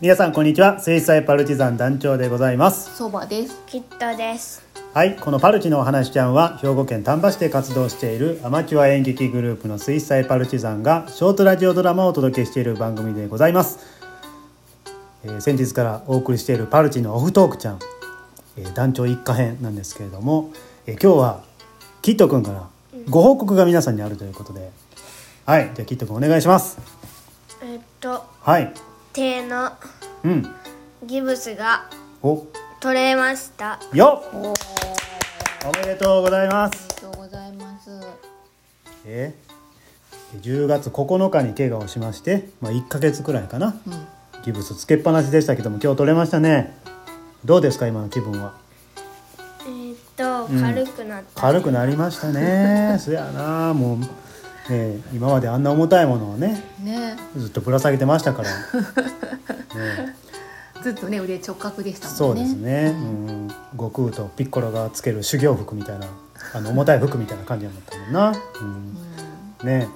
皆さんこんにちは。水彩パルチザン団長でございます。そばです。きっとです。はい。このパルチのお話ちゃんは兵庫県丹波市で活動しているアマチュア演劇グループの水彩パルチザンがショートラジオドラマをお届けしている番組でございます、えー先日からお送りしているパルチのオフトークちゃん、えー団長一家編なんですけれども、えー今日はキットくんからご報告が皆さんにあるということで。はい。じゃあキットくんお願いします。えっと、はい手のうん。ギブスがお。取れました。よっ。おめでとうございます。りがとうございます。え？ー10月9日に怪我をしまして、まあ、1ヶ月くらいかな。うん。ギブスつけっぱなしでしたけども今日取れましたね。どうですか今の気分は？えっと、うん。軽くなった。軽くなりましたね。そやな。もう、ね、今まであんな重たいものをねね、ずっとぶら下げてましたから、ね、ずっとね腕直角でしたもそうんね。ですね、うん、悟空とピッコロがつける修行服みたいなあの重たい服みたいな感じになったもんな、うん。ね。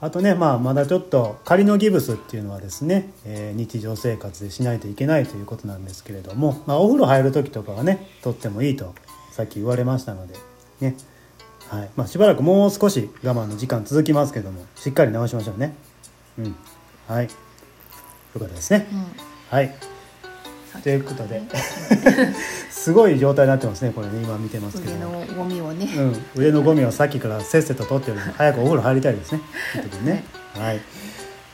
あとね、まあ、まだちょっと仮のギブスっていうのはですね、えー日常生活でしないといけないということなんですけれども、まあ、お風呂入る時とかはねとってもいいとさっき言われましたのでね、はいまあ、しばらくもう少し我慢の時間続きますけどもしっかり直しましょうねうんはいよかったですねうん。はいということで すごい状態になってますねこれね今見てますけど腕のゴミをね。うん、上のゴミをさっきからせっせと取ってるので 早くお風呂入りたいですね。ね。はい。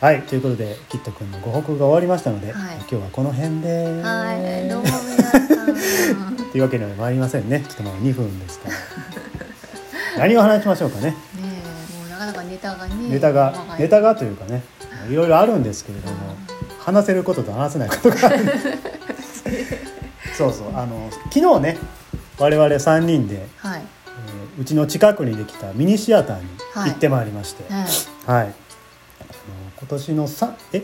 はい、ということで、キット君のご報告が終わりましたので、はい今日はこの辺で。はい。どうも皆さん。というわけには参りませんね。ちょっとまだ2分ですから。何を話しましょうかね。ねえ、もうなかなかネタがね。ネタがネタがというかね、いろいろあるんですけれども、話せることと話せないことがある。そうそう、あの、昨日ね、我々3人で、はい。えーうちの近くにできたミニシアターに行ってまいりまして、はい。はい。あの今年のさえ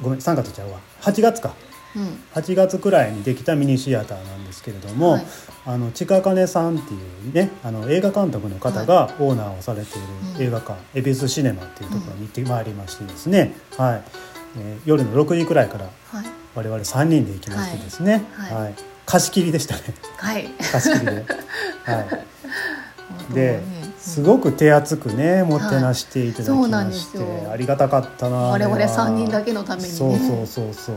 ごめん3月ちゃうわ8月かうん。8月くらいにできたミニシアターなんですけれども、はい。あの近金さんっていうねあの映画監督の方がオーナーをされていうんる映画館、恵比寿シネマっていうところに行ってまいりましてですね、はい。えー夜の6時くらいからはい。我々3人で行きましてですね、はい。はい。貸し切りでしたね。はい。貸し切りで。はい。でねすごく手厚くねもてなしていただきまして、ですよ。ありがたかったな我々あれは。三人だけのためにね。そうそうそうそう、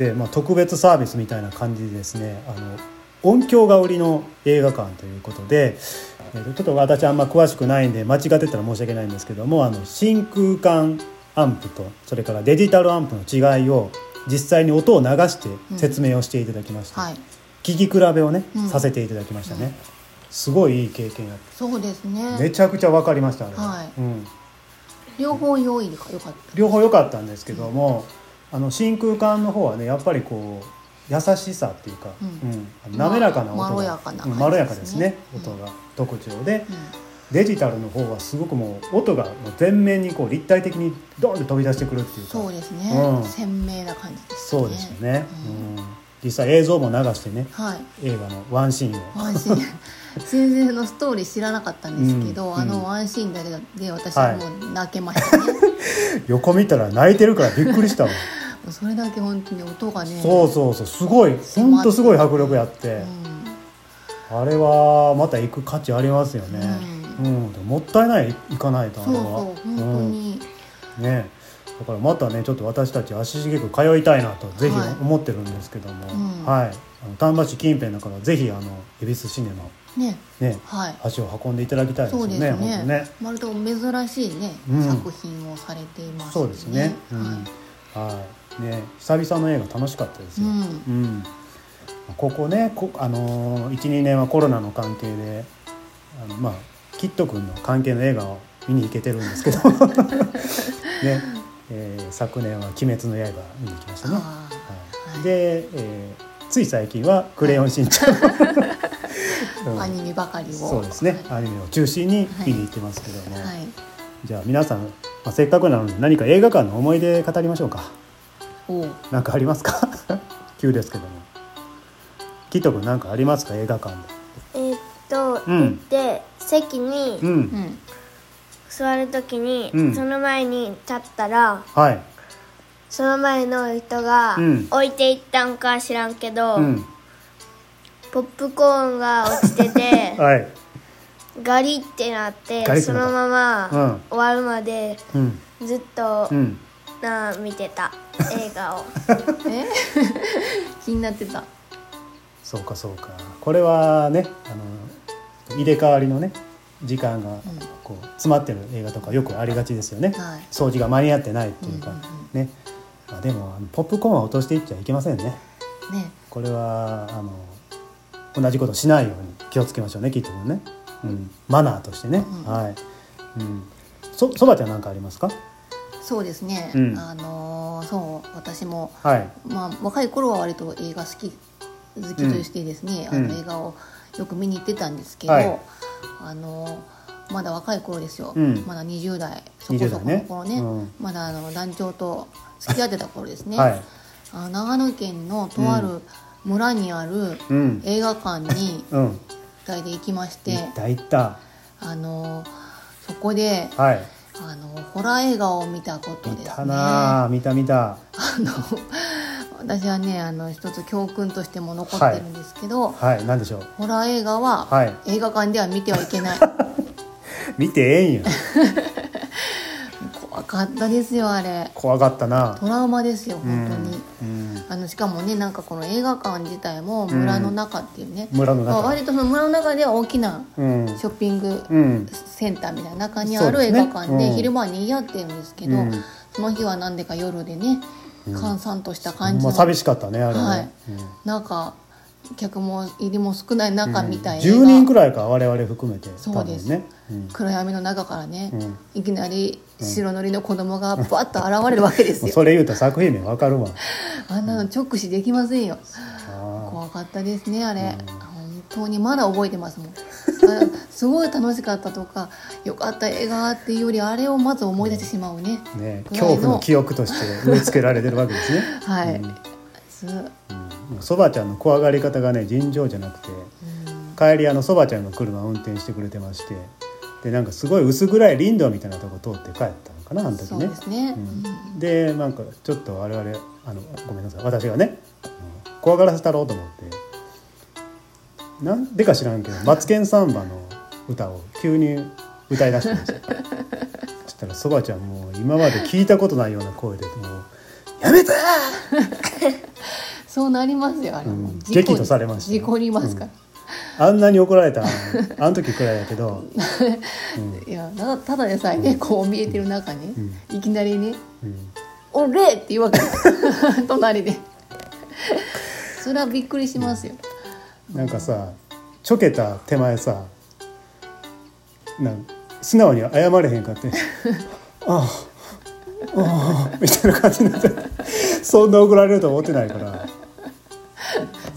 で、まあ、特別サービスみたいな感じでですねあの音響が売りの映画館ということで、えちょっと私あんま詳しくないんで間違ってたら申し訳ないんですけどもあの真空管アンプとそれからデジタルアンプの違いを実際に音を流して説明をしていただきました、はい。聞き比べをね、うん。させていただきましたね、すごいいい経験やった。そうですね。めちゃくちゃ分かりましたあれは、はい。うん、両方用意が良かった。両方良かったんですけども、あの真空管の方はねやっぱりこう優しさっていうか、うん。うん。滑らかな音が、ままろやかなね。うんまろやかですね、うん。音が特徴で、うん。デジタルの方はすごくもう音が全面にこう立体的にドーンと飛び出してくるっていうか。そうですね、うん。鮮明な感じですそうですよね、うん。うん。実際映像も流してねはい。映画のワンシーンを。ワンシーン。全然のストーリー知らなかったんですけど、うん。あのワンシーンだけで私はもう泣けましたね、横見たら泣いてるからびっくりしたわそれだけ本当に音がねそうそうそうすごい本当すごい迫力やって、あれはまた行く価値ありますよね、うん。でももったいない行かないとあそうれは。そう本当に、うん。ね。だからまたねちょっと私たち足しげく通いたいなとぜひはい。思ってるんですけども、うん。はい。あの丹波市近辺だからぜひあの恵比寿シネマ。ね。ね。はい。足を運んでいただきたいですよねそうですね。ね。まるで珍しいね、うん。作品をされていますそうですね、うん。ははい。ね久々の映画楽しかったですい、うよ、ん。うん。ここねこあのー、12年はコロナの関係であのまあキット君の関係の映画を見に行けてるんですけど。ね、えー昨年は「鬼滅の刃」見に行きましたね、はい、で、えーつい最近は「クレヨンしんちゃん」うん。アニメばかりを。そうですね、アニメを中心に見に行ってますけども、はい、はい。じゃあ皆さん、まあ、せっかくなので何か映画館の思い出語りましょうか。何かありますか？急ですけども。キット君何かありますか？映画館で。えーっと、うん。行って席にうん、うん座るときに、うん。その前に立ったらはい。その前の人がうん。置いていったんか知らんけど、うん。ポップコーンが落ちてて はいガリってなってそガリってなった。のまうん。ま終わるまでうん。ずっとうんな見てた。映画を。え？気になってた。そうかそうか。これはねあの入れ替わりのね時間がこう詰まってる映画とかよくありがちですよね、はい。掃除が間に合ってないっていうか、うんうんね、まあ、でもあのポップコーンは落としていっちゃいけませんね。ね。これはあの同じことしないように気をつけましょうねきっとね、うん、マナーとしてね、うん。はい、うん、そそばちゃん何かありますか？そうですね、うん。あのーそう私も。はい。まあ若い頃は割と映画好き好きとしてですね、うん。あの映画をよく見に行ってたんですけど、はい。あのまだ若い頃ですよ、うん。まだ20代そこそこの頃ね。20代ねうん。まだあの団長と付き合ってた頃ですね、はい。あの長野県のとある村にあるうん。映画館にうん2人で行きまして、いったいった。あのそこではい。あのホラー映画を見たこと見ですね。たなあ見た見た。あの私はねあの一つ教訓としても残ってるんですけど、はい。何でしょう？ホラー映画は、はい。映画館では見てはいけない。見てええんや。怖かったですよあれ。怖かったな。トラウマですよ本当に、うんあのしかもねなんかこの映画館自体も村の中っていうね、村の中。まあ割とその村の中では大きなうん。ショッピングうん。センターみたいな中にある映画館でうん。昼間にやってるんですけど、うん。その日はなんでか夜でね閑散とした感じの、まあ寂しかったねあれはね。い。なんか客も入りも少ない中みたいな、10人くらいか我々含めてそうです。ね。うん。暗闇の中からね、うん。いきなり白塗りの子供がバッと現れるわけですよ、それ言うたら作品名わかるわ。あんなの直視できませんよ。あ。怖かったですねあれ、本当にまだ覚えてますもん。あすごい楽しかったとかよかった映画っていうよりあれをまず思い出してしまうね、ーね恐怖の記憶として植え付けられてるわけですね。はい、うん。すそばちゃんの怖がり方がね尋常じゃなくて帰りあのそばちゃんの車を運転してくれてましてでなんかすごい薄暗い林道みたいなとこ通って帰ったのかなあの時ね。ですね、うん。でなんかちょっと我々あのごめんなさい。私がね怖がらせたろうと思って。なんでか知らんけど「マツケンサンバ」の歌を急に歌い出したんですよ。そしたらそばちゃんもう今まで聞いたことないような声でもう「やめて!」そうなりますよあれも、うん。激怒されましたよ事故りますから、あんなに怒られた あの時くらいだけど、いやただただでさえねこう見えてる中ね、いきなりねうん「おれ!」って言うわけ。で す隣で。それはびっくりしますよ。なんかさちょけた手前さなん素直に謝れへんかって「ああああ」みたいな感じになって。そんな怒られると思ってないから、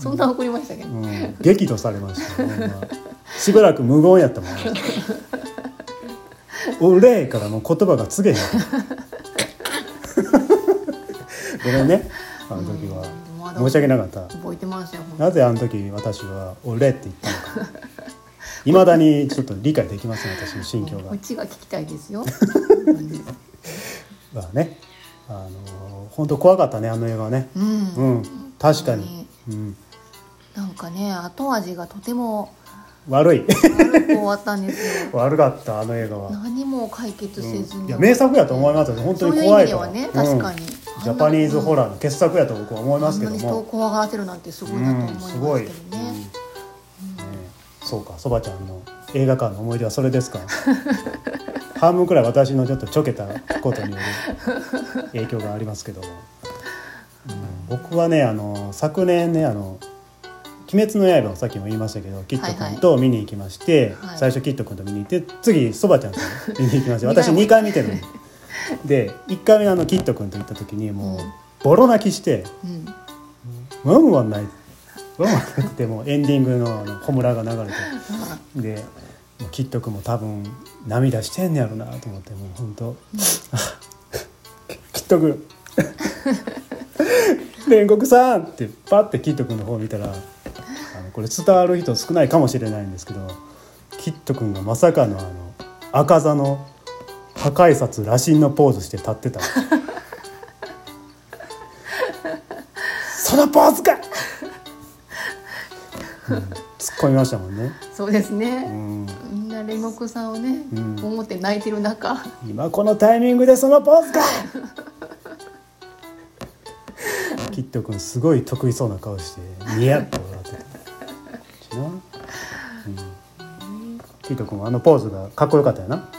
そんな怒りましたけ？ど、うん、激怒されました。よ、ほんま。しばらく無言やったもん「お礼」からもう言葉が告げへん。ごめんね。あの時は。う申し訳なかった。覚えてますよなぜあの時私は「俺」って言ったのか。いまだにちょっと理解できません私の心境が。こっちが聞きたいですよ。まあね。あの本当怖かったねあの映画はね。うん、うん。確かに、うん、なんかね後味がとても悪い。悪く終わったんですよ。悪かったあの映画は、何も解決せずに、いや名作やと思いますよ。本当にそういう。怖いから意味ではね確かに。うん。ジャパニーズホラーの傑作やと僕は思いますけどあん人をも、怖がらせるなんてすごいなと思いますけどね、ねそうかそばちゃんの映画館の思い出はそれですか。半分くらい私のちょっとちょけたことによる影響がありますけども、うん。僕はねあの昨年ねあの「鬼滅の刃」をさっきも言いましたけどキット君と見に行きまして、はい。最初キット君と見に行って次そばちゃんと見に行きまして私2回見てるので1回目あのキット君と行った時にもううん。ボロ泣きして。うん。ワンワン泣いてワンワン泣いてもうエンディングのあのホムラが流れてでキット君も多分涙してんねやろなと思ってもう本当、あキット君。煉獄さんってパッてキット君の方を見たらこれ伝わる人少ないかもしれないんですけどキット君がまさかのあの赤座の破壊札羅針のポーズして立ってた。そのポーズか、うん、突っ込みましたもんね、そうですうね、ん、みんな煉獄さんをね、うん。思って泣いてる中。今このタイミングでそのポーズか！キット君すごい得意そうな顔してニヤッとキット君はあのポーズがかっこよかったよな、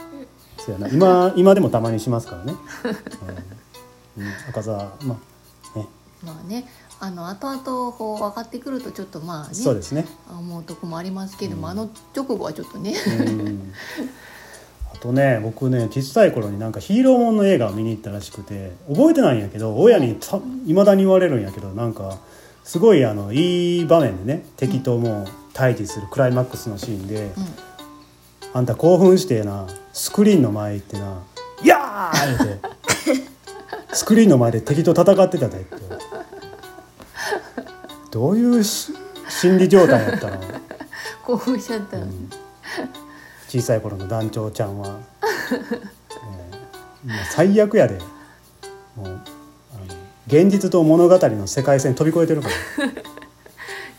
そうやな。今今でもたまにしますからね、うん。うん、赤澤まあね。まあね。あの後々こう分かってくるとちょっとまあねそうですね。思うとこもありますけども、あの直後はちょっとね。うん。あとね僕ね小さい頃になんかヒーローもんの映画を見に行ったらしくて覚えてないんやけど親にいまだに言われるんやけどなんかすごいあのいい場面でね敵ともう対峙するクライマックスのシーンで「あんた興奮してな。スクリーンの前行ってな「やー!」言うて。スクリーンの前で敵と戦ってたでって。どういうし心理状態やったの？興奮しちゃった、小さい頃の団長ちゃんは、最悪やで。もうあの現実と物語の世界線飛び越えてるから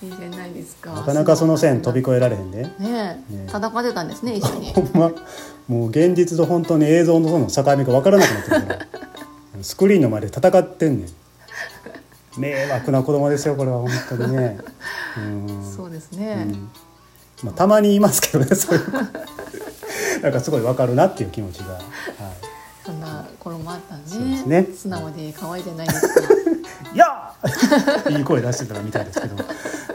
いいじゃないですか。なかなかその線飛び越えられへんで。ねえ。ね戦ってたんですね 一緒に。ほんまもう現実と本当に映像のその境目が分からなくなってるから スクリーンの前で戦ってんねん。迷惑な子供ですよこれは本当にね。うん。そうですね、まあ、たまに言いますけどねそういう子。なんかすごい分かるなっていう気持ちが、はい、そんな頃もあったね。ね。素直で可愛いじゃないですか。いやー！いい声出してたみたいですけど。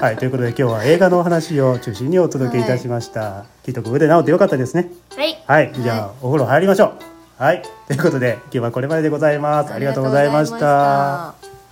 はい、ということで今日は映画のお話を中心にお届けいたしました。きっと腕治ってよかったですね。はいはい、じゃあ、お風呂入りましょう。はい、ということで今日はこれまででございます。ありがとうございました